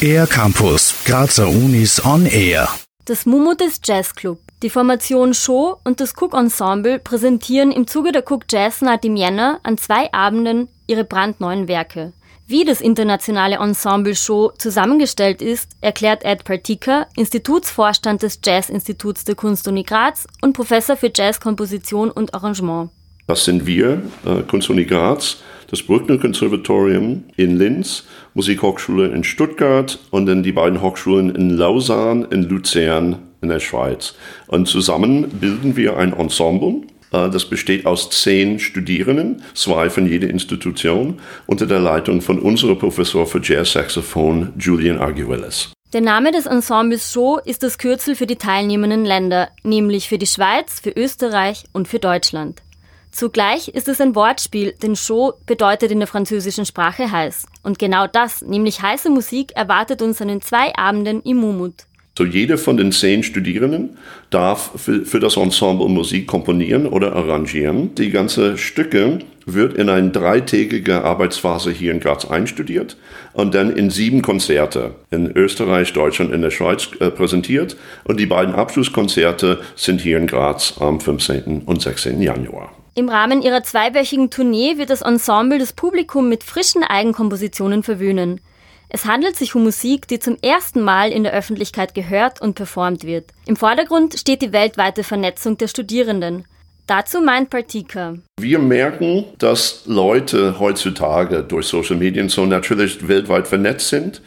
Air Campus, Grazer Unis on Air. Das Mumut ist Jazzclub. Die Formation Show und das Cook Ensemble präsentieren im Zuge der Cook Jazz Night im Jänner an zwei Abenden ihre brandneuen Werke. Wie das internationale Ensemble Show zusammengestellt ist, erklärt Ed Partika, Institutsvorstand des Jazz-Instituts der Kunstuni Graz und Professor für Jazzkomposition und Arrangement. Das sind wir, äh, Kunstuni Graz, das Bruckner Konservatorium in Linz, Musikhochschule in Stuttgart und dann die beiden Hochschulen in Lausanne, in Luzern in der Schweiz. Und zusammen bilden wir ein Ensemble. Äh, das besteht aus zehn Studierenden, zwei von jeder Institution, unter der Leitung von unserem Professor für Jazz-Saxophon Julian Arguelles. Der Name des Ensembles Show ist das Kürzel für die teilnehmenden Länder, nämlich für die Schweiz, für Österreich und für Deutschland. Zugleich ist es ein Wortspiel, denn Show bedeutet in der französischen Sprache heiß. Und genau das, nämlich heiße Musik, erwartet uns an den zwei Abenden im Mumut. So jeder von den zehn Studierenden darf für, für, das Ensemble Musik komponieren oder arrangieren. Die ganze Stücke wird in eine dreitägige Arbeitsphase hier in Graz einstudiert und dann in sieben Konzerte in Österreich, Deutschland und der Schweiz äh, präsentiert. Und die beiden Abschlusskonzerte sind hier in Graz am 15. und 16. Januar. Im Rahmen ihrer zweiwöchigen Tournee wird das Ensemble das Publikum mit frischen Eigenkompositionen verwöhnen. Es handelt sich um Musik, die zum ersten Mal in der Öffentlichkeit gehört und performt wird. Im Vordergrund steht die weltweite Vernetzung der Studierenden. Dazu meint Partika. Wir merken, dass Leute heutzutage durch Social Medien so natürlich weltweit vernetzt sind.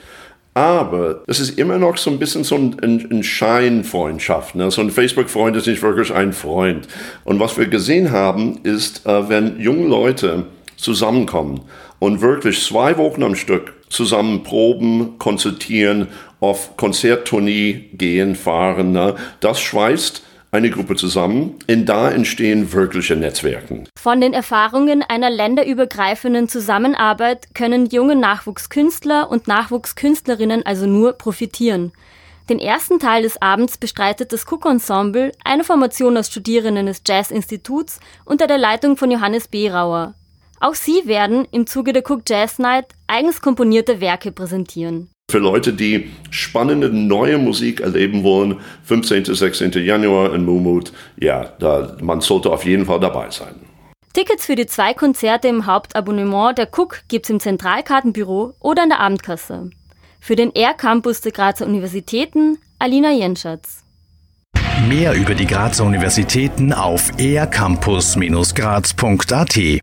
Aber es ist immer noch so ein bisschen so ein, ein Scheinfreundschaft. Ne? So ein Facebook-Freund ist nicht wirklich ein Freund. Und was wir gesehen haben, ist, äh, wenn junge Leute zusammenkommen und wirklich zwei Wochen am Stück zusammen proben, konzertieren, auf Konzerttournee gehen, fahren. Ne? Das schweißt eine Gruppe zusammen, in da entstehen wirkliche Netzwerken. Von den Erfahrungen einer länderübergreifenden Zusammenarbeit können junge Nachwuchskünstler und Nachwuchskünstlerinnen also nur profitieren. Den ersten Teil des Abends bestreitet das Cook Ensemble, eine Formation aus Studierenden des Jazz-Instituts unter der Leitung von Johannes Berauer. Auch sie werden im Zuge der Cook Jazz Night eigens komponierte Werke präsentieren. Für Leute, die spannende neue Musik erleben wollen, 15. 16. Januar in Mumut, ja, da, man sollte auf jeden Fall dabei sein. Tickets für die zwei Konzerte im Hauptabonnement der Cook gibt's im Zentralkartenbüro oder in der Abendkasse. Für den Air Campus der Grazer Universitäten, Alina Jenschatz. Mehr über die Grazer Universitäten auf aircampus-graz.at